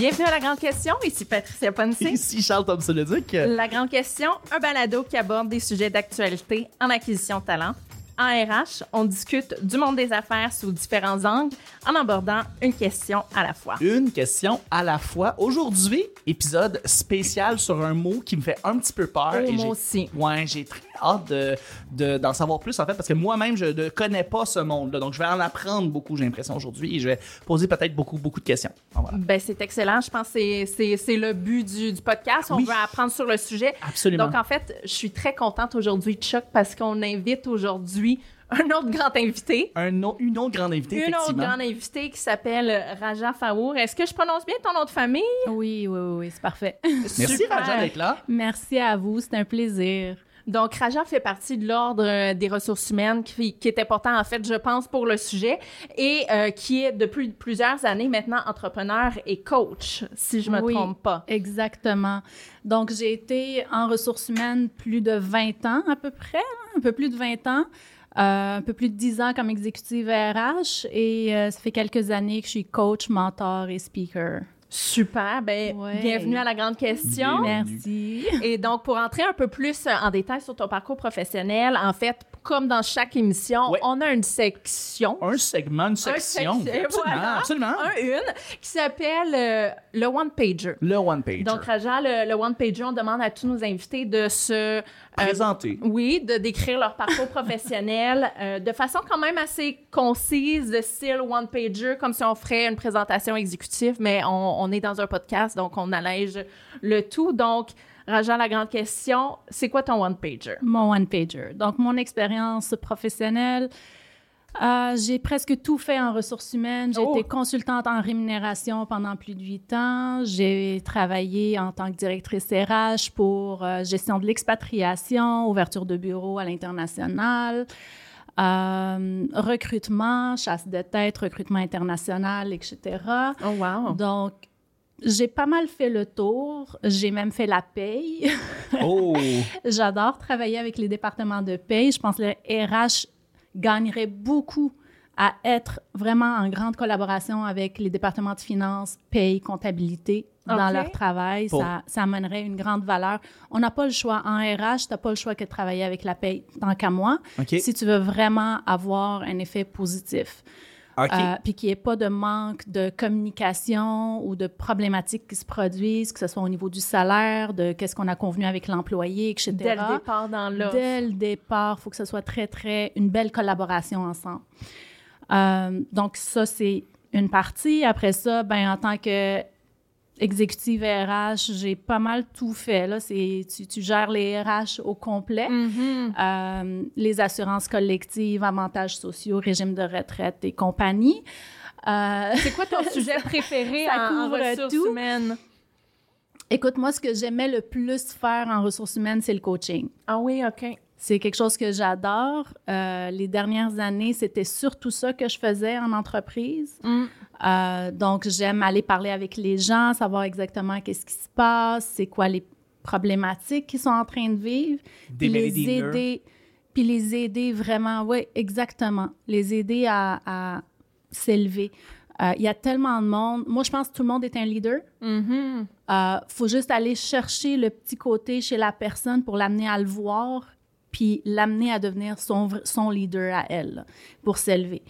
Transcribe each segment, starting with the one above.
Bienvenue à La Grande Question. Ici Patricia Ponce. Ici Charles Thompson-Leduc. La Grande Question, un balado qui aborde des sujets d'actualité en acquisition de talent. En RH, on discute du monde des affaires sous différents angles en abordant une question à la fois. Une question à la fois. Aujourd'hui, épisode spécial sur un mot qui me fait un petit peu peur. Oh, et moi aussi. Ouais, j'ai très hâte de, de- d'en savoir plus en fait parce que moi-même je ne connais pas ce monde-là. Donc je vais en apprendre beaucoup, j'ai l'impression aujourd'hui, et je vais poser peut-être beaucoup, beaucoup de questions. Voilà. Ben, c'est excellent. Je pense que c'est- c'est c'est le but du, du podcast. On Oui. veut apprendre sur le sujet. Absolument. Donc, en fait, je suis très contente aujourd'hui, Chuck, parce qu'on invite aujourd'hui un autre grand invité. Un au- une autre grande invitée, Une autre grande invitée qui s'appelle Raja Faour. Est-ce que je prononce bien ton nom de famille? Oui, oui, oui, oui, c'est parfait. Merci Super. Raja d'être là. Merci à vous, c'est un plaisir. Donc, Raja fait partie de l'ordre euh, des ressources humaines qui, qui est important, en fait, je pense, pour le sujet et euh, qui est depuis plusieurs années maintenant entrepreneur et coach, si je me Oui. trompe pas. Exactement. Donc, j'ai été en ressources humaines plus de 20 ans à peu près, hein, un peu plus de 20 ans. euh, un peu plus de 10 ans comme exécutive RH et euh, ça fait quelques années que je suis coach, mentor et speaker. Super. Ben, Ouais. bienvenue à la grande question. Bienvenue. Merci. Et donc, pour entrer un peu plus en détail sur ton parcours professionnel, en fait, comme dans chaque émission, Ouais. on a une section. Un segment, une section. section, absolument, voilà. absolument. Un, une, qui s'appelle euh, le One Pager. Le one page. Donc, Raja, le, le One Pager, on demande à tous nos invités de se. euh, Présenté. oui, de décrire leur parcours professionnel euh, de façon quand même assez concise, de style One Pager, comme si on ferait une présentation exécutive, mais on, on est dans un podcast, donc on allège le tout. Donc, Raja, la grande question, c'est quoi ton One Pager? Mon one-pager. Donc, mon expérience professionnelle, euh, j'ai presque tout fait en ressources humaines. J'ai Oh. été consultante en rémunération pendant plus de huit ans. J'ai travaillé en tant que directrice RH pour euh, gestion de l'expatriation, ouverture de bureaux à l'international, euh, recrutement, chasse de tête, recrutement international, etc. Oh, wow. Donc, j'ai pas mal fait le tour. J'ai même fait la paye. Oh! J'adore travailler avec les départements de paye. Je pense que le RH gagnerait beaucoup à être vraiment en grande collaboration avec les départements de finances, paye, comptabilité dans leur travail. Pour- Ça, ça amènerait une grande valeur. On n'a pas le choix. En RH, tu n'as pas le choix que de travailler avec la paye, tant qu'à moi, si tu veux vraiment avoir un effet positif. OK. Euh, puis qu'il n'y ait pas de manque de communication ou de problématiques qui se produisent, que ce soit au niveau du salaire, de qu'est-ce qu'on a convenu avec l'employé, etc. Dès le départ dans l'offre. Dès le départ, il faut que ce soit très, très, une belle collaboration ensemble. Euh, donc, ça, c'est une partie. Après ça, ben, en tant que exécutive RH, j'ai pas mal tout fait. Là, tu, tu gères les RH au complet. Mhm. Euh, les assurances collectives, avantages sociaux, régime de retraite et compagnie. Euh, C'est quoi ton sujet préféré Ça en, en ressources tout. humaines? écoute, moi, ce que j'aimais le plus faire en ressources humaines, c'est le coaching. Ah oui, OK. C'est quelque chose que j'adore. Euh, les dernières années, c'était surtout ça que je faisais en entreprise. Mm. Euh, donc, j'aime aller parler avec les gens, savoir exactement qu'est-ce qui se passe, c'est quoi les problématiques qu'ils sont en train de vivre, puis les aider, puis les aider vraiment, oui, exactement, les aider à, à s'élever. Euh, Il y a tellement de monde. Moi, je pense que tout le monde est un leader. Mhm. Euh, faut juste aller chercher le petit côté chez la personne pour l'amener à le voir, puis l'amener à devenir son, leader à elle, là, pour s'élever.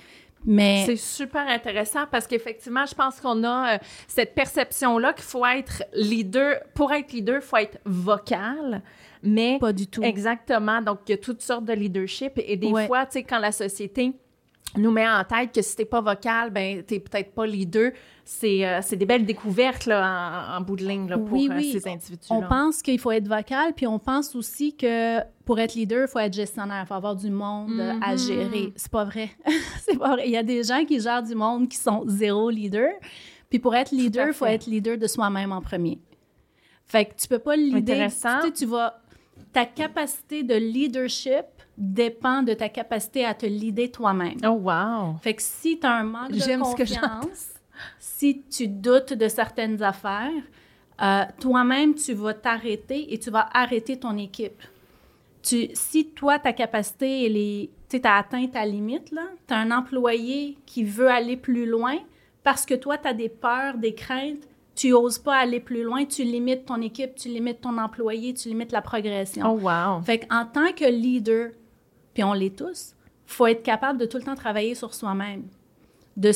Mais C'est super intéressant parce qu'effectivement, je pense qu'on a euh, cette perception-là qu'il faut être leader. Pour être leader, il faut être vocal, mais pas du tout. exactement. Donc, il y a toutes sortes de leadership. Et des Ouais. fois, tu sais, quand la société nous met en tête que si t'es pas vocal, ben t'es peut-être pas leader. C'est euh, des belles découvertes là, en, en bout de ligne là, pour Oui, euh, oui. ces individus-là. On pense qu'il faut être vocal, puis on pense aussi que pour être leader, il faut être gestionnaire, il faut avoir du monde euh, à Mhm. gérer. C'est pas vrai. c'est pas vrai. Il y a des gens qui gèrent du monde qui sont zéro leader. Puis pour être leader, il faut être leader de soi-même en premier. Fait que tu peux pas leader. Intéressant. Tu, sais, tu vas. Ta capacité de leadership dépend de ta capacité à te leader toi-même. Oh, wow! Fait que si tu as un manque de confiance, si tu doutes de certaines affaires, euh, toi-même, tu vas t'arrêter et tu vas arrêter ton équipe. Tu, si toi, ta capacité, elle est, tu as atteint ta limite, tu as un employé qui veut aller plus loin parce que toi, tu as des peurs, des craintes, tu oses pas aller plus loin, tu limites ton équipe, tu limites ton employé, tu limites la progression. Oh, wow. Fait qu'en tant que leader, puis on l'est tous, faut être capable de tout le temps travailler sur soi-même, de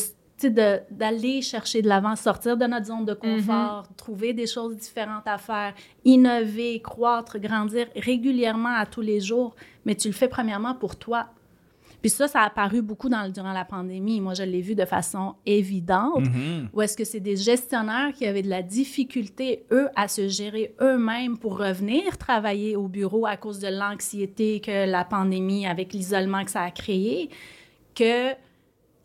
d'aller chercher de l'avant, sortir de notre zone de confort, trouver des choses différentes à faire, innover, croître, grandir régulièrement à tous les jours, mais tu le fais premièrement pour toi. Puis ça, ça a apparu beaucoup dans, le- durant la pandémie. Moi, je l'ai vu de façon évidente. Mhm. Ou est-ce que c'est des gestionnaires qui avaient de la difficulté, eux, à se gérer eux-mêmes pour revenir travailler au bureau à cause de l'anxiété que la pandémie, avec l'isolement que ça a créé, que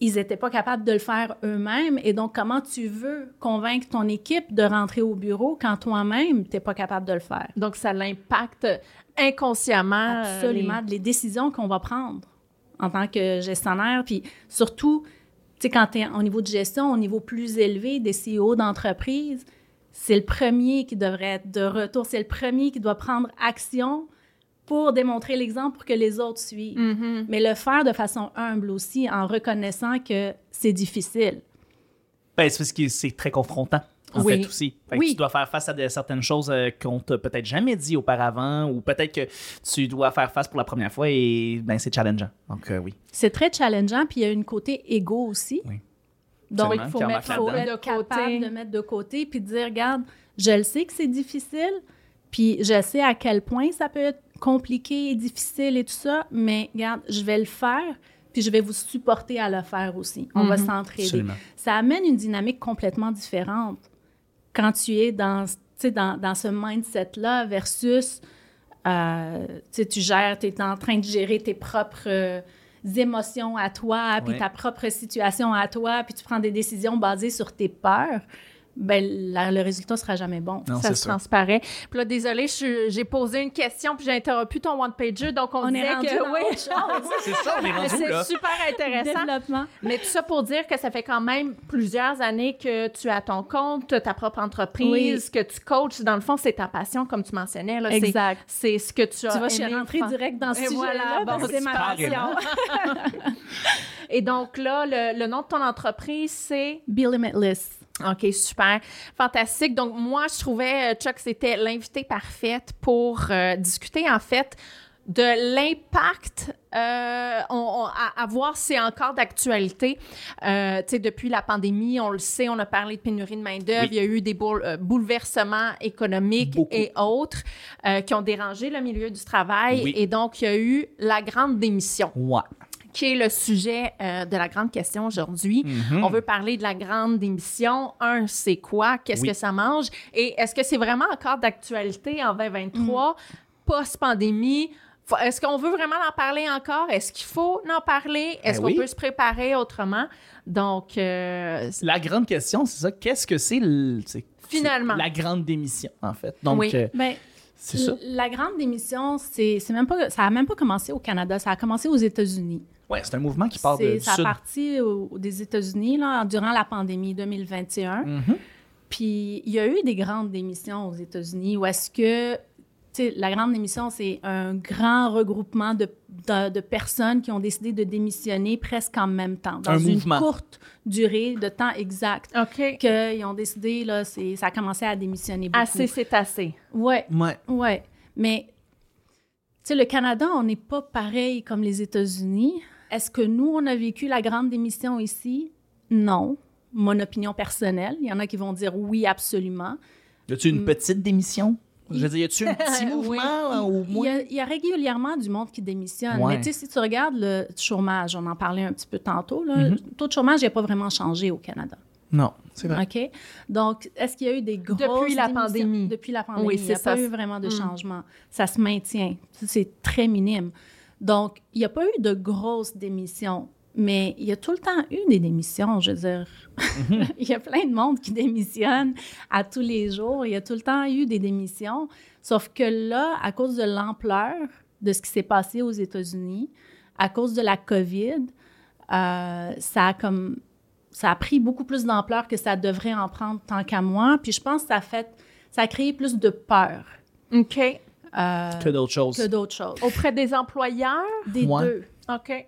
ils n'étaient pas capables de le faire eux-mêmes. Et donc, comment tu veux convaincre ton équipe de rentrer au bureau quand toi-même, tu n'es pas capable de le faire? Donc, ça l'impacte inconsciemment. euh, Absolument, les décisions qu'on va prendre en tant que gestionnaire. Puis surtout, tu sais, quand tu es au niveau de gestion, au niveau plus élevé des CEO d'entreprise, c'est le premier qui devrait être de retour. C'est le premier qui doit prendre action pour démontrer l'exemple pour que les autres suivent. Mhm. Mais le faire de façon humble aussi, en reconnaissant que c'est difficile. Ben, c'est parce que c'est très confrontant. En Oui. fait, aussi. Fait que Oui. Tu dois faire face à de- certaines choses euh, qu'on t'a peut-être jamais dit auparavant, ou peut-être que tu dois faire face pour la première fois et ben, c'est challengeant. Donc, euh, oui. C'est très challengeant, puis il y a une côté égo aussi. Oui. Donc, il faut mettre faut là-dedans. de être capable côté. de mettre de côté puis de dire, regarde, je le sais que c'est difficile, puis je sais à quel point ça peut être compliqué et difficile et tout ça, mais regarde, je vais le faire, puis je vais vous supporter à le faire aussi. On va Mhm. s'entraider. Ça amène une dynamique complètement différente quand tu es dans, dans, dans ce mindset-là versus, euh, tu gères, tu es en train de gérer tes propres euh, émotions à toi, puis Ouais. ta propre situation à toi, puis tu prends des décisions basées sur tes peurs, ben la- le résultat sera jamais bon. Non, ça se sûr. transparaît. Puis là, désolé, j'ai posé une question puis j'ai interrompu ton one-pager. Donc, on, On est disait rendu que dans oui. C'est ça, on est rendu c'est super intéressant. Développement. Mais tout ça pour dire que ça fait quand même plusieurs années que tu as ton compte, as ta propre entreprise, que tu coaches. Dans le fond, c'est ta passion, comme tu mentionnais. là. Exact. C'est ce que tu as Tu suis aimé rentrée faire. direct dans ce Et sujet-là, voilà, bon, c'est ma passion. Et donc là, le, le nom de ton entreprise, c'est... Be limitless. OK, super. Fantastique. Donc, moi, je trouvais, euh, Chuck, c'était l'invité parfaite pour euh, discuter, en fait, de l'impact euh, on- on- à, à voir si c'est encore d'actualité. Euh, tu sais, depuis la pandémie, on le sait, on a parlé de pénurie de main-d'œuvre. Oui. Il y a eu des boule- euh, bouleversements économiques Beaucoup. et autres qui ont dérangé le milieu du travail. Oui. Et donc, il y a eu la grande démission Ouais. Qui est le sujet euh, de la grande question aujourd'hui. Mhm. On veut parler de la grande démission. Un, c'est quoi? Qu'est-ce Oui. que ça mange? Et est-ce que c'est vraiment encore d'actualité en 2023, post-pandémie? Faut- Est-ce qu'on veut vraiment en parler encore? Est-ce qu'il faut en parler? Est-ce Ben qu'on oui. peut se préparer autrement? Donc, euh, La grande question, c'est ça. Qu'est-ce que c'est le- c'est- Finalement. c'est La grande démission, en fait. Donc, Oui. euh, Ben, c'est ça. La grande démission, c'est c'est même pas, ça a même pas commencé au Canada, ça a commencé aux États-Unis. Ouais, c'est un mouvement qui part de, ça a parti au- des États-Unis là, durant la pandémie 2021. Mhm. Puis il y a eu des grandes démissions aux États-Unis où est-ce que, tu sais, la grande démission, c'est un grand regroupement de, de, de personnes qui ont décidé de démissionner presque en même temps, dans Un une mouvement. courte durée de temps exact. OK. Qu'ils ont décidé, là, c'est, ça a commencé à démissionner beaucoup. Assez, c'est assez. Ouais, Ouais. ouais. Mais, tu sais, le Canada, on n'est pas pareil comme les États-Unis. Est-ce que nous, on a vécu la grande démission ici? Non. Mon opinion personnelle. Il y en a qui vont dire oui, absolument. Y a-tu Mm. une petite démission? Je veux dire, y a-tu un petit Oui. mouvement au Il moins? y, a, il y a régulièrement du monde qui démissionne. Ouais. Mais tu sais, si tu regardes le chômage, on en parlait un petit peu tantôt, là, Mhm. le taux de chômage n'a pas vraiment changé au Canada. Non, c'est vrai. OK? Donc, est-ce qu'il y a eu des grosses Depuis la démissions? pandémie. Depuis la pandémie. Oui, il n'y a c'est pas eu vraiment de Mm. changement. Ça se maintient. C'est très minime. Donc, il n'y a pas eu de grosses démissions. Mais il y a tout le temps eu des démissions, je veux dire. Mhm. il y a plein de monde qui démissionne à tous les jours. Il y a tout le temps eu des démissions. Sauf que là, à cause de l'ampleur de ce qui s'est passé aux États-Unis, à cause de la COVID, euh, ça a comme ça a pris beaucoup plus d'ampleur que ça devrait en prendre tant qu'à moi. Puis je pense que ça a fait, ça a créé plus de peur OK. Euh, Que d'autres choses. que d'autres choses. Auprès des employeurs? Des deux. OK.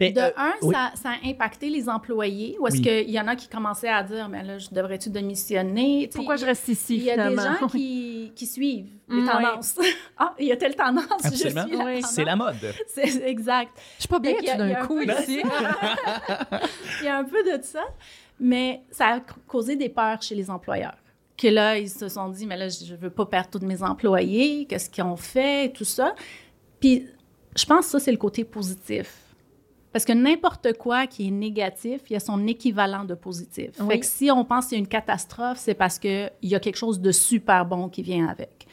Mais, De euh, un, oui. ça, ça a impacté les employés? Ou est-ce Oui. qu'il y en a qui commençaient à dire, mais là, je devrais-tu démissionner? Pourquoi je reste ici, Il y a des gens qui, qui suivent les Mm, tendances. ah, il y a telle tendance, Absolument. je suis la Oui. tendance. C'est la mode. C'est exact. Je suis pas bien tout d'un un coup ici. Il y a un peu de ça, mais ça a causé des peurs chez les employeurs. Que là, ils se sont dit, mais là, je veux pas perdre tous mes employés, qu'est-ce qu'ils ont fait, tout ça. Puis, je pense que ça, c'est le côté positif. Parce que n'importe quoi qui est négatif, il y a son équivalent de positif. Oui. Fait que si on pense qu'il y a une catastrophe, c'est parce qu'il y a quelque chose de super bon qui vient avec.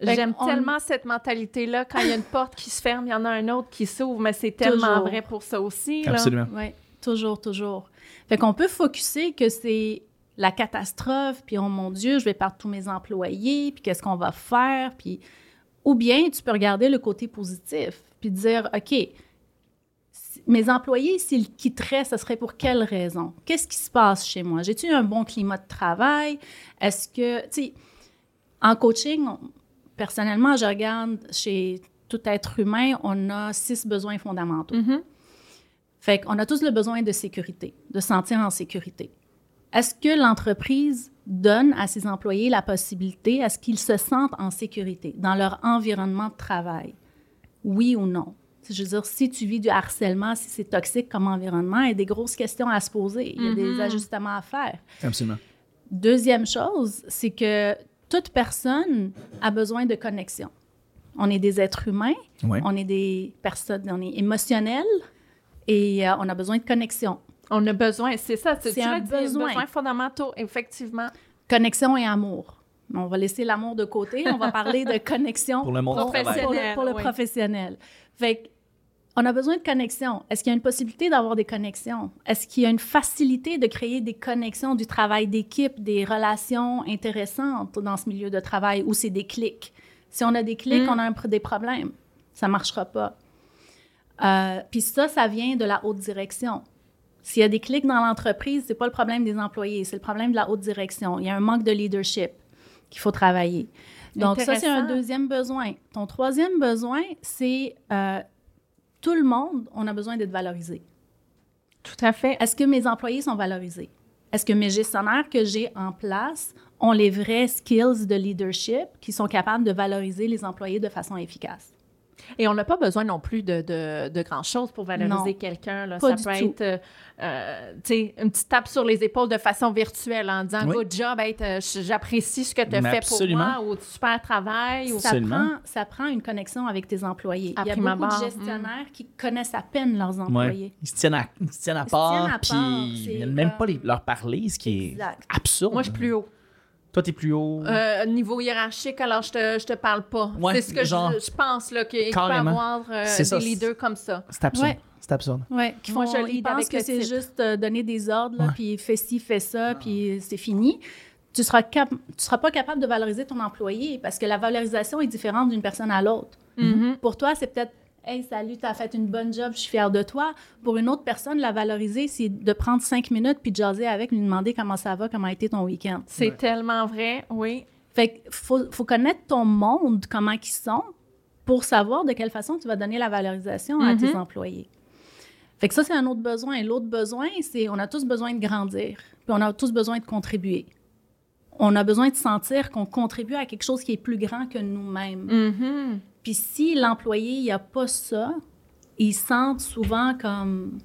J'aime tellement cette mentalité-là. Quand il y a une porte qui se ferme, il y en a un autre qui s'ouvre, mais c'est tellement Toujours. vrai pour ça aussi. Là. Absolument. Oui, toujours, toujours. Fait qu'on peut focuser que c'est la catastrophe, puis oh mon Dieu, je vais perdre tous mes employés, puis qu'est-ce qu'on va faire, puis... Ou bien tu peux regarder le côté positif, puis dire, OK, mes employés, s'ils quitteraient, ce serait pour quelle raison? Qu'est-ce qui se passe chez moi? J'ai-tu un bon climat de travail? Est-ce que, tu sais, en coaching, on- personnellement, je regarde chez tout être humain, on a six besoins fondamentaux. Mhm. Fait qu'on a tous le besoin de sécurité, de se sentir en sécurité. Est-ce que l'entreprise donne à ses employés la possibilité à ce qu'ils se sentent en sécurité dans leur environnement de travail? Oui ou non? Je veux dire, si tu vis du harcèlement, si c'est toxique comme environnement, il y a des grosses questions à se poser. Il y a des Mhm. ajustements à faire. Absolument. Deuxième chose, c'est que toute personne a besoin de connexion. On est des êtres humains, on est des personnes, on est émotionnels et euh, on a besoin de connexion. On a besoin, c'est ça. C'est un besoin? besoins fondamentaux, effectivement. Connexion et amour. On va laisser l'amour de côté, on va parler de connexion Pour le monde travail. pour le, pour le oui. professionnel. Fait que, on a besoin de connexion. Est-ce qu'il y a une possibilité d'avoir des connexions? Est-ce qu'il y a une facilité de créer des connexions, du travail d'équipe, des relations intéressantes dans ce milieu de travail où c'est des clics? Si on a des clics, Mm. on a un des problèmes. Ça ne marchera pas. Euh, Puis ça, ça vient de la haute direction. S'il y a des clics dans l'entreprise, c'est pas le problème des employés, c'est le problème de la haute direction. Il y a un manque de leadership qu'il faut travailler. Donc ça, c'est un deuxième besoin. Ton troisième besoin, c'est euh, tout le monde, on a besoin d'être valorisé. Tout à fait. Est-ce que mes employés sont valorisés? Est-ce que mes gestionnaires que j'ai en place ont les vrais skills de leadership qui sont capables de valoriser les employés de façon efficace? Et on n'a pas besoin non plus de, de, de grand-chose pour valoriser quelqu'un. là. pas Ça du peut tout. être euh, euh, tu sais, une petite tape sur les épaules de façon virtuelle en disant Oui. Good job, hey, j'apprécie ce que tu as fait absolument. pour moi ou super travail. Ou... Ça prend, ça prend une connexion avec tes employés. À Il y a beaucoup abord, de gestionnaires qui connaissent à peine leurs employés. Ouais. Ils se tiennent à, ils se tiennent à part, tiennent à puis part, ils viennent même pas les- leur parler, ce qui est Exact. absurde. Moi, je suis plus haut. Toi, t'es plus haut. Euh, niveau hiérarchique, alors je te, je te parle pas. Ouais, c'est ce que genre- je, je pense là, qu'il peut avoir euh, ça, des leaders comme ça. C'est absurde. Ouais. C'est absurde. Ouais, qui font, ils pensent que c'est juste euh, donner des ordres, là, puis fais ci, fais ça, puis c'est fini. Tu seras, cap- tu seras pas capable de valoriser ton employé parce que la valorisation est différente d'une personne à l'autre. Mhm. Pour toi, c'est peut-être Hey, salut, tu as fait une bonne job, je suis fière de toi. Pour une autre personne, la valoriser, c'est de prendre cinq minutes puis de jaser avec, lui demander comment ça va, comment a été ton week-end. C'est tellement vrai, oui. Fait qu'il faut, faut connaître ton monde, comment ils sont, pour savoir de quelle façon tu vas donner la valorisation à tes Mhm. employés. Fait que ça, c'est un autre besoin. L'autre besoin, c'est on a tous besoin de grandir, puis on a tous besoin de contribuer. On a besoin de sentir qu'on contribue à quelque chose qui est plus grand que nous-mêmes. Mhm. Puis si l'employé, il a pas ça, il sent souvent comme...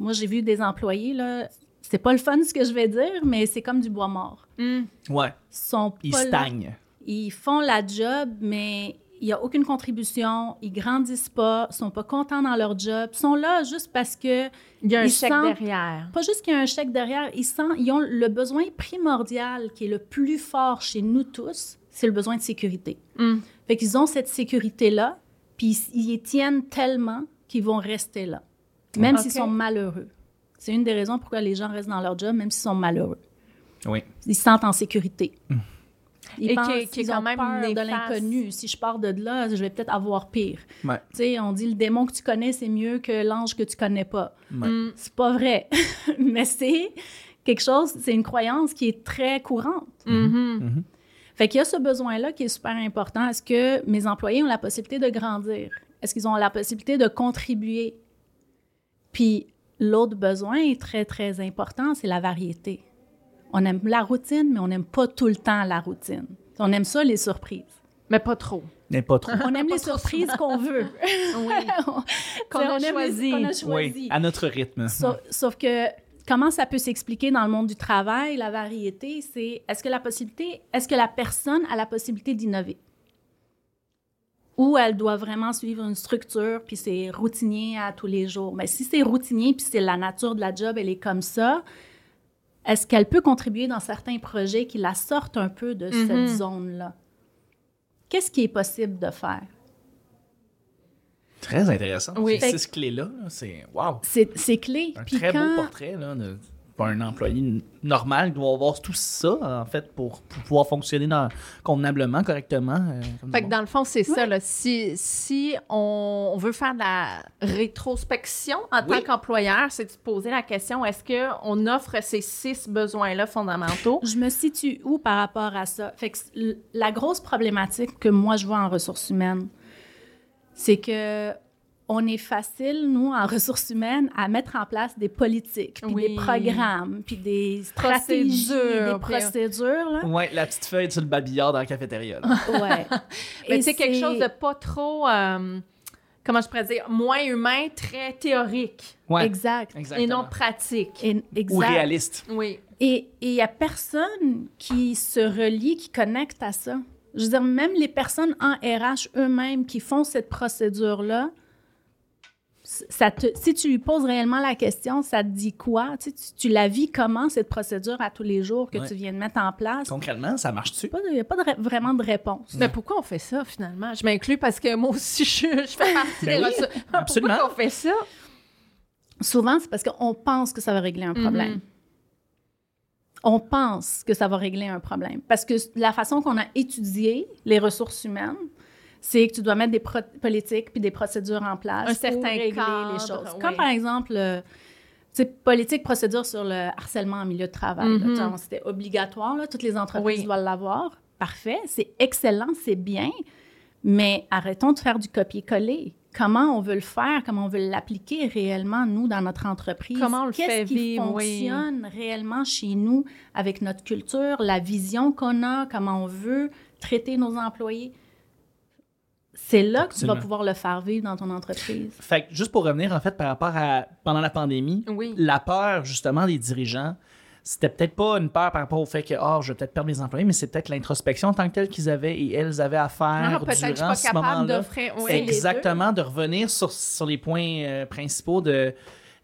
Moi, j'ai vu des employés, là, c'est pas le fun ce que je vais dire, mais c'est comme du bois mort. Mm. Ouais. Ils sont Ils pas là. stagnent. Ils font la job, mais il n'y a aucune contribution, ils grandissent pas, sont pas contents dans leur job, sont là juste parce que, Il y a un Ils chèque sentent- derrière. pas juste qu'il y a un chèque derrière, ils, sentent, ils ont le besoin primordial qui est le plus fort chez nous tous, c'est le besoin de sécurité. Mm. Fait qu'ils ont cette sécurité-là, puis ils, y tiennent tellement qu'ils vont rester là, même s'ils sont malheureux. C'est une des raisons pourquoi les gens restent dans leur job, même s'ils sont malheureux. Oui. Ils se sentent en sécurité. Ils Et pensent qui est quand ont même peur de l'inconnu. Si je pars de là, je vais peut-être avoir pire. Ouais. Tu sais, on dit le démon que tu connais, c'est mieux que l'ange que tu connais pas. Ouais. Mm. C'est pas vrai. Mais c'est quelque chose, c'est une croyance qui est très courante. Mhm. Fait qu'il y a ce besoin-là qui est super important. Est-ce que mes employés ont la possibilité de grandir? Est-ce qu'ils ont la possibilité de contribuer? Puis l'autre besoin est très, très important, c'est la variété. On aime la routine, mais on n'aime pas tout le temps la routine. On aime ça, les surprises. Mais pas trop. Mais pas trop. On aime les surprises qu'on veut. Oui. qu'on a choisi. a Oui, à notre rythme. Sauf, sauf que comment ça peut s'expliquer dans le monde du travail, la variété, c'est est-ce que la possibilité, est-ce que la personne a la possibilité d'innover? Ou elle doit vraiment suivre une structure, puis c'est routinier à tous les jours. Mais si c'est routinier, puis c'est la nature de la job, elle est comme ça, est-ce qu'elle peut contribuer dans certains projets qui la sortent un peu de cette zone-là? Qu'est-ce qui est possible de faire? Très intéressant. Oui. Ces six clés-là, là, c'est wow. C'est c'est clé. Un Puis très quand- beau portrait là, de pas un employé normal doit avoir tout ça en fait pour, pour pouvoir fonctionner dans- convenablement, correctement. euh, comme Fait que dans le fond, c'est ça. Là. Si, si on, on veut faire de la rétrospection en Oui. tant qu'employeur, c'est de se poser la question est-ce qu'on offre ces six besoins-là fondamentaux? Je me situe où par rapport à ça? Fait que la grosse problématique que moi je vois en ressources humaines, c'est que on est facile, nous, en ressources humaines, à mettre en place des politiques, puis Oui. des programmes, puis des stratégies, Procédures, des procédures. Ouais, la petite feuille sur le babillard dans la cafétéria. Ouais. Mais c'est quelque chose de pas trop, euh, comment je pourrais dire, moins humain, très théorique Ouais, Exact. exactement. et non pratique. Et- Ou exact. réaliste. Oui. Et il n'y a personne qui se relie, qui connecte à ça. Je veux dire, même les personnes en RH eux-mêmes qui font cette procédure-là, ça te, si tu lui poses réellement la question, ça te dit quoi? Tu, sais, tu, tu la vis comment, cette procédure à tous les jours que Ouais. tu viens de mettre en place? Concrètement, ça marche-tu? Il n'y a pas de vraiment de réponse. Mais pourquoi on fait ça finalement? Je m'inclus parce que moi aussi, je, je fais partie Ben des oui, ressources. absolument. Pourquoi on fait ça? Souvent, c'est parce qu'on pense que ça va régler un problème. Mhm. On pense que ça va régler un problème. Parce que la façon qu'on a étudié les ressources humaines, c'est que tu dois mettre des politiques puis des procédures en place Un certain pour régler cadre, les choses. oui. Comme par exemple, euh, politique, procédure sur le harcèlement en milieu de travail. Mhm. Sais, C'était obligatoire, là, toutes les entreprises Oui. doivent l'avoir. Parfait, c'est excellent, c'est bien, mais arrêtons de faire du copier-coller. Comment on veut le faire, comment on veut l'appliquer réellement, nous, dans notre entreprise? Comment on le Qu'est-ce fait qui vivre, oui. fonctionne réellement chez nous avec notre culture, la vision qu'on a, comment on veut traiter nos employés? C'est là que tu vas pouvoir le faire vivre dans ton entreprise. Fait que juste pour revenir en fait par rapport à pendant la pandémie, Oui. la peur justement des dirigeants, c'était peut-être pas une peur par rapport au fait que oh, je vais peut-être perdre mes employés, mais c'est peut-être l'introspection en tant que telle qu'ils avaient et elles avaient à faire peut-être que je suis durant pas ce capable moment-là. Oui. Exactement, de revenir sur, sur les points euh, principaux de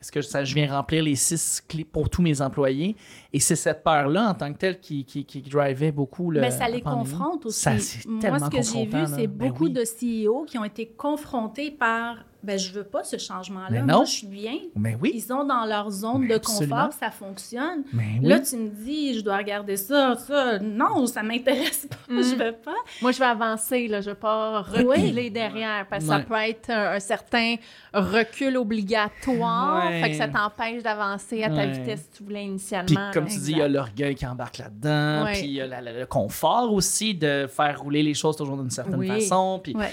est-ce que ça, je viens remplir les six clés pour tous mes employés? Et c'est cette peur-là en tant que telle qui, qui, qui drivait beaucoup le. Mais ça les confronte aussi. Ça, Moi, ce que j'ai vu, c'est Ben beaucoup oui. de CEO qui ont été confrontés par ben, je veux pas ce changement-là. Mais Moi, je suis bien. Mais oui. Ils sont dans leur zone Mais de absolument. confort, ça fonctionne. Mais oui. Là, tu me dis, je dois regarder ça, ça. Non, ça m'intéresse pas, Mhm. je veux pas. Moi, je vais avancer, là. Je vais pas reculer derrière parce que Ouais. ça peut être un, un certain recul obligatoire. Ouais. Fait que ça t'empêche d'avancer à ta Ouais. vitesse que tu voulais Puis initialement. comme là. tu dis, il y a l'orgueil qui embarque là-dedans, Ouais. puis il y a la- la- le confort aussi de faire rouler les choses toujours d'une certaine Oui. façon, puis Ouais.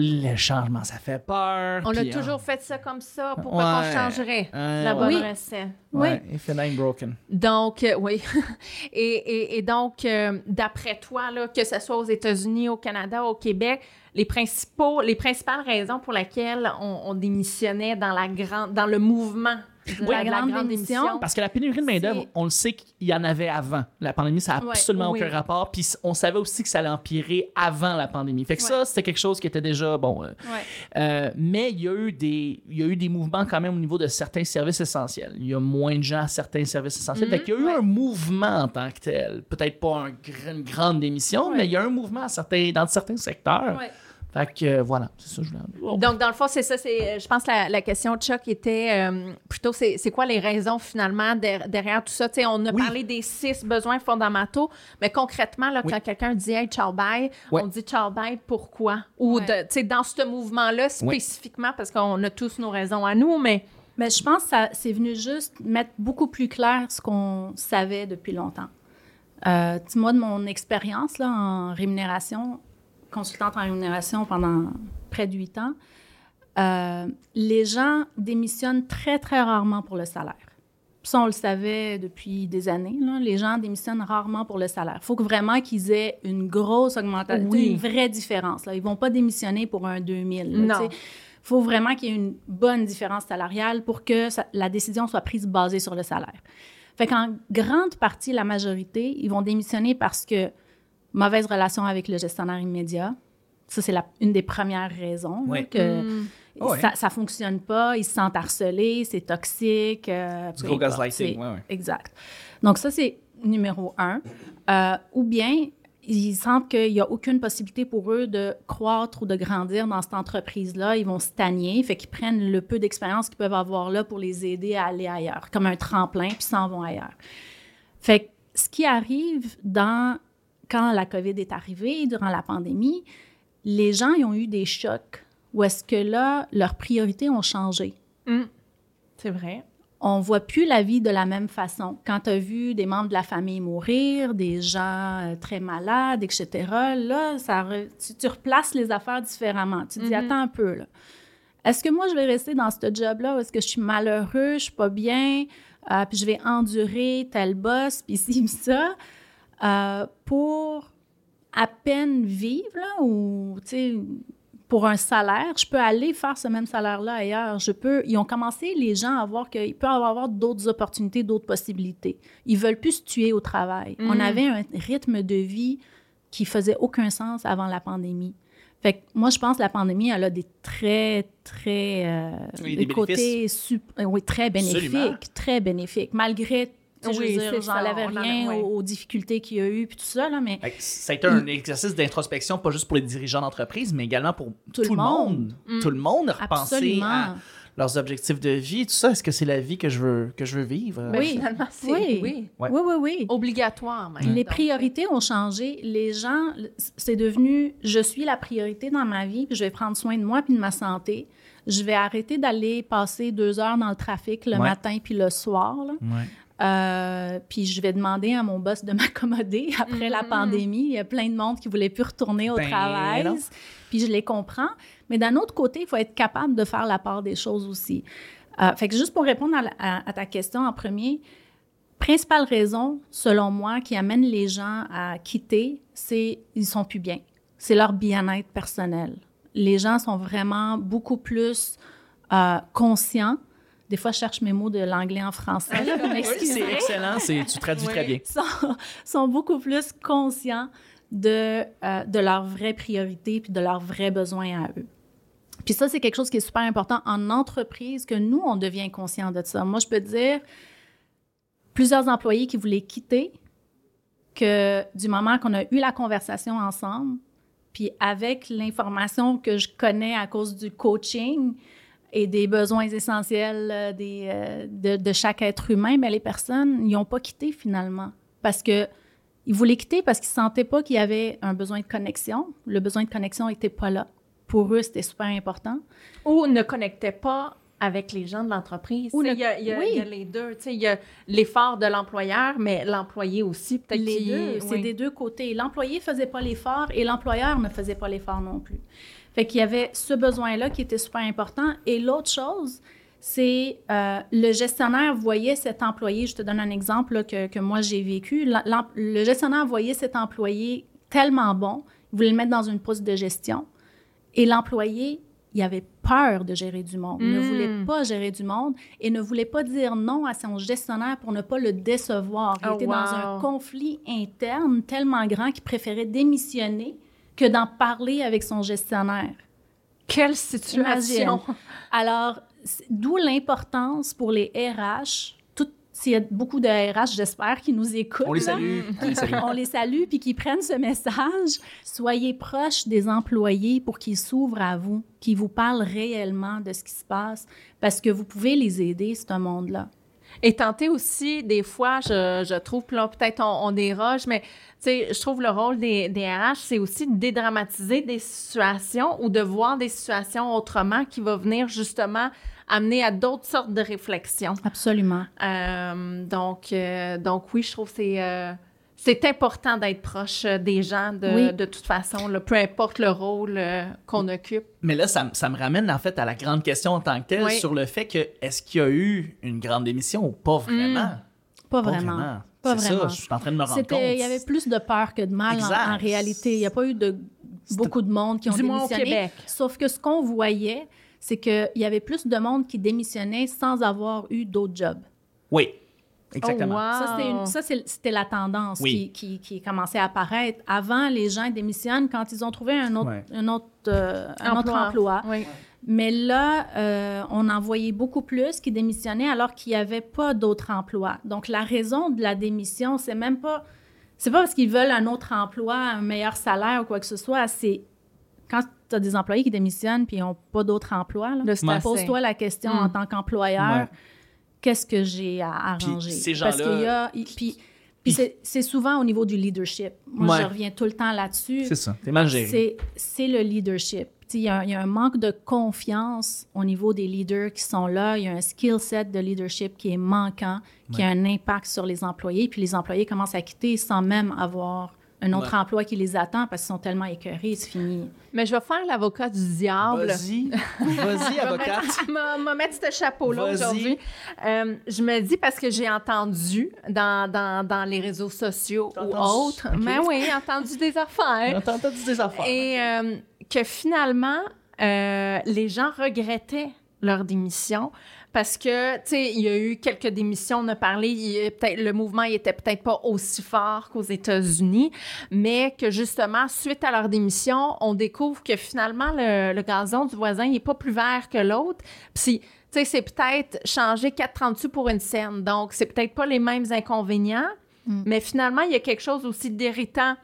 Le changement, ça fait peur. On a puis, toujours fait ça comme ça. Pourquoi Ouais. qu'on changerait euh, la bonne Oui. recette? Ouais, if it ain't broken. Donc, euh, oui. et, et- et donc, euh, d'après toi, là, que ce soit aux États-Unis, au Canada, au Québec, les, principaux, les principales raisons pour lesquelles on, on démissionnait dans, la grande, dans le mouvement de Oui, la, de la grande grande démission. démission. Parce que la pénurie de main-d'œuvre, on le sait qu'il y en avait avant. La pandémie, ça n'a Ouais, absolument oui. aucun rapport. Puis on savait aussi que ça allait empirer avant la pandémie. Fait que Ouais. ça, c'était quelque chose qui était déjà bon. euh, Ouais. euh, mais il y, a eu des, il y a eu des mouvements quand même au niveau de certains services essentiels. Il y a moins de gens à certains services essentiels. Fait qu'il y a eu ouais. un mouvement en tant que tel. Peut-être pas un une grande démission, Ouais. mais il y a un mouvement à certains, dans certains secteurs. Fait que euh, voilà, c'est ça que je voulais dire. Donc, dans le fond, c'est ça. C'est, je pense que la, la question de Chuck était euh, plutôt, c'est, c'est quoi les raisons finalement der- derrière tout ça? Tu sais, on a Oui. parlé des six besoins fondamentaux, mais concrètement, là, Oui. quand quelqu'un dit Hey, ciao bye, on dit ciao bye pourquoi? Ou de- tu sais, dans ce mouvement-là spécifiquement, parce qu'on a tous nos raisons à nous, mais Mais je pense que ça- c'est venu juste mettre beaucoup plus clair ce qu'on savait depuis longtemps. Euh, tu sais, moi, de mon expérience là, en rémunération, consultante en rémunération pendant près de huit ans, euh, les gens démissionnent très, très rarement pour le salaire. Ça, on le savait depuis des années. Là. Les gens démissionnent rarement pour le salaire. Il faut que vraiment qu'ils aient une grosse augmentation, Oui. une vraie différence. Là. Ils ne vont pas démissionner pour un 2000. là, Non. Il faut vraiment qu'il y ait une bonne différence salariale pour que ça- la décision soit prise basée sur le salaire. Fait qu'en grande partie, la majorité, ils vont démissionner parce que mauvaise relation avec le gestionnaire immédiat. Ça, c'est une des premières raisons. là, Ouais. que Mm. Ouais. ça, ça fonctionne pas, ils se sentent harcelés, c'est toxique. euh, Du gros gaslighting, ouais. Exact. Donc, ça, c'est numéro un. Euh, ou bien, ils sentent qu'il n'y a aucune possibilité pour eux de croître ou de grandir dans cette entreprise-là. Ils vont stagner, fait qu'ils prennent le peu d'expérience qu'ils peuvent avoir là pour les aider à aller ailleurs, comme un tremplin, puis s'en vont ailleurs. Fait que ce qui arrive dans, quand la COVID est arrivée, durant la pandémie, les gens ils ont eu des chocs où est-ce que là, leurs priorités ont changé Mm. C'est vrai. on voit plus la vie de la même façon. Quand tu as vu des membres de la famille mourir, des gens euh, très malades, etc., là, ça re- tu, tu replaces les affaires différemment. Tu te dis, Mhm. attends un peu, là. Est-ce que moi, je vais rester dans ce job-là ou est-ce que je suis malheureux, je suis pas bien, euh, puis je vais endurer tel boss, puis puis ça, euh, pour à peine vivre, là, ou, tu sais, pour un salaire, je peux aller faire ce même salaire-là ailleurs. Je peux. Ils ont commencé les gens à voir qu'il peut y avoir d'autres opportunités, d'autres possibilités. Ils veulent plus se tuer au travail. Mm. On avait un rythme de vie qui faisait aucun sens avant la pandémie. Fait que moi, je pense que la pandémie, elle a des très, très... euh, Oui, des côtés sup- oui, très bénéfiques, Absolument. très bénéfiques. Malgré, tu sais, je veux Oui, dire, j'enlève en rien ouais. aux, difficultés qu'il y a eu, puis tout ça, là, mais Ça a été un exercice d'introspection, pas juste pour les dirigeants d'entreprise, mais également pour tout, le le monde. monde. Mm. Tout le monde a repensé absolument. à leurs objectifs de vie, tout ça. Est-ce que c'est la vie que je veux, que je veux vivre? Ben, Oui. finalement, c'est Oui. oui. Ouais. Oui, oui, oui. obligatoire même. Les Donc, priorités ont changé. Les gens, c'est devenu je suis la priorité dans ma vie, puis je vais prendre soin de moi puis de ma santé. Je vais arrêter d'aller passer deux heures dans le trafic le Ouais. matin puis le soir. là. Ouais. Euh, puis je vais demander à mon boss de m'accommoder après la Mhm. pandémie. Il y a plein de monde qui voulait plus retourner au Ben travail. non. Puis je les comprends. Mais d'un autre côté, il faut être capable de faire la part des choses aussi. Euh, fait que juste pour répondre à, la- à- à ta question en premier, principale raison, selon moi, qui amène les gens à quitter, c'est ils sont plus bien. C'est leur bien-être personnel. Les gens sont vraiment beaucoup plus euh, conscients. Des fois, je cherche mes mots de l'anglais en français. là, Oui, c'est excellent. c'est- Tu traduis Oui. très bien. sont, sont beaucoup plus conscients de, euh, de leurs vraies priorités puis de leurs vrais besoins à eux. Puis ça, c'est quelque chose qui est super important en entreprise, que nous, on devient conscient de ça. Moi, je peux dire, plusieurs employés qui voulaient quitter, que du moment qu'on a eu la conversation ensemble, puis avec l'information que je connais à cause du coaching et des besoins essentiels euh, des, euh, de, de chaque être humain, mais les personnes, ils n'ont pas quitté finalement. Parce que ils voulaient quitter parce qu'ils ne sentaient pas qu'il y avait un besoin de connexion. Le besoin de connexion n'était pas là. Pour eux, c'était super important. Ou ne connectait pas avec les gens de l'entreprise. Ne- Il oui. il y a les deux. Tu sais, Il y a l'effort de l'employeur, mais l'employé aussi, peut-être Les deux, c'est des deux côtés. L'employé faisait pas l'effort et l'employeur ne faisait pas l'effort non plus. Fait qu'il y avait ce besoin-là qui était super important. Et l'autre chose, c'est euh, le gestionnaire voyait cet employé, je te donne un exemple là, que, que moi j'ai vécu, le gestionnaire voyait cet employé tellement bon, il voulait le mettre dans une poste de gestion. Et l'employé, il avait peur de gérer du monde, ne Mm. voulait pas gérer du monde et ne voulait pas dire non à son gestionnaire pour ne pas le décevoir. Il Oh, était dans un conflit interne tellement grand qu'il préférait démissionner que d'en parler avec son gestionnaire. Quelle situation! Alors, d'où l'importance pour les RH, tout- s'il y a beaucoup de RH, j'espère, qui nous écoutent. On les là, salue. On les salue. on les salue puis qu'ils prennent ce message. Soyez proches des employés pour qu'ils s'ouvrent à vous, qu'ils vous parlent réellement de ce qui se passe, parce que vous pouvez les aider, ce monde-là. Et tenter aussi, des fois, je, je trouve, là, peut-être on, on déroge, mais tu sais, je trouve le rôle des, des RH, c'est aussi de dédramatiser des situations ou de voir des situations autrement qui va venir justement amener à d'autres sortes de réflexions. Absolument. Euh, donc, euh, donc oui, je trouve que c'est, euh, c'est important d'être proche euh, des gens de, Oui. de toute façon, là, peu importe le rôle euh, qu'on occupe. Mais là, ça, me ramène en fait à la grande question en tant que telle Oui. sur le fait que est-ce qu'il y a eu une grande démission ou pas vraiment? Pas vraiment. Pas C'est vraiment. ça, je suis en train de me rendre compte. Il y avait plus de peur que de mal en, réalité. Il n'y a pas eu de beaucoup de monde qui ont Du moins au démissionné. Québec. Sauf que ce qu'on voyait, c'est qu'il y avait plus de monde qui démissionnait sans avoir eu d'autres jobs. Oui, exactement. Oh, wow. Ça, c'était, la tendance Oui. qui, qui, qui commençait à apparaître. Avant, les gens démissionnent quand ils ont trouvé un autre, Ouais. un autre, euh, un autre emploi. Oui. Mais là, euh, on en voyait beaucoup plus qui démissionnaient alors qu'il n'y avait pas d'autre emploi. Donc, la raison de la démission, c'est même pas... C'est pas parce qu'ils veulent un autre emploi, un meilleur salaire ou quoi que ce soit. C'est quand tu as des employés qui démissionnent puis ils n'ont pas d'autre emploi, là, pose-toi la question en tant qu'employeur, Ouais. Qu'est-ce que j'ai à Puis arranger? ces Parce qu'il y a... il- Puis, puis c'est, c'est souvent au niveau du leadership. Moi, Ouais. je reviens tout le temps là-dessus. C'est ça, t'es mal géré. C'est, c'est le leadership. Tu sais, Il y, a un- il y a un manque de confiance au niveau des leaders qui sont là. Il y a un skill set de leadership qui est manquant, qui a un impact sur les employés. Puis les employés commencent à quitter sans même avoir un autre Ouais. emploi qui les attend parce qu'ils sont tellement écœurés, c'est fini. Mais je vais faire l'avocat du diable. Vas-y, vas-y, avocate. Je vais mettre ce chapeau-là aujourd'hui. Euh, je me dis parce que j'ai entendu dans, dans, dans les réseaux sociaux ou autres, mais oui, entendu des affaires. Entendu des affaires. Et euh, que finalement, euh, les gens regrettaient leur démission parce que, tu sais, il y a eu quelques démissions, on a parlé, il peut-être le mouvement il était peut-être pas aussi fort qu'aux États-Unis, mais que justement, suite à leur démission, on découvre que finalement, le, le gazon du voisin, il est pas plus vert que l'autre. Puis, tu sais, c'est peut-être changer 4,30 sous pour une scène. Donc, c'est peut-être pas les mêmes inconvénients, Mm. mais finalement, il y a quelque chose aussi d'irritant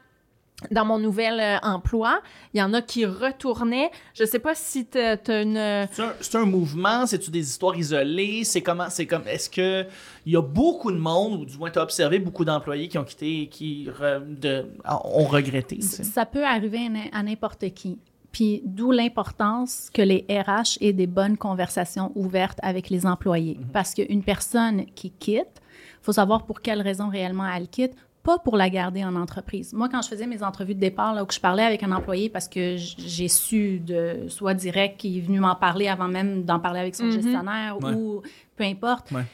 dans mon nouvel euh, emploi. Il y en a qui retournaient. Je sais pas si tu as une... C'est un, c'est un mouvement, c'est-tu des histoires isolées? C'est comment, c'est comme, est-ce que il y a beaucoup de monde, ou du moins tu as observé beaucoup d'employés qui ont quitté et qui re- de- ont regretté? sais? Ça peut arriver à n'importe qui. Puis d'où l'importance que les RH aient des bonnes conversations ouvertes avec les employés. Parce qu'une personne qui quitte, il faut savoir pour quelle raison réellement elle quitte, pas pour la garder en entreprise. Moi, quand je faisais mes entrevues de départ, là, où je parlais avec un employé parce que j'ai su de soit direct qu'il est venu m'en parler avant même d'en parler avec son Mhm. gestionnaire Ouais. ou peu importe, Ouais.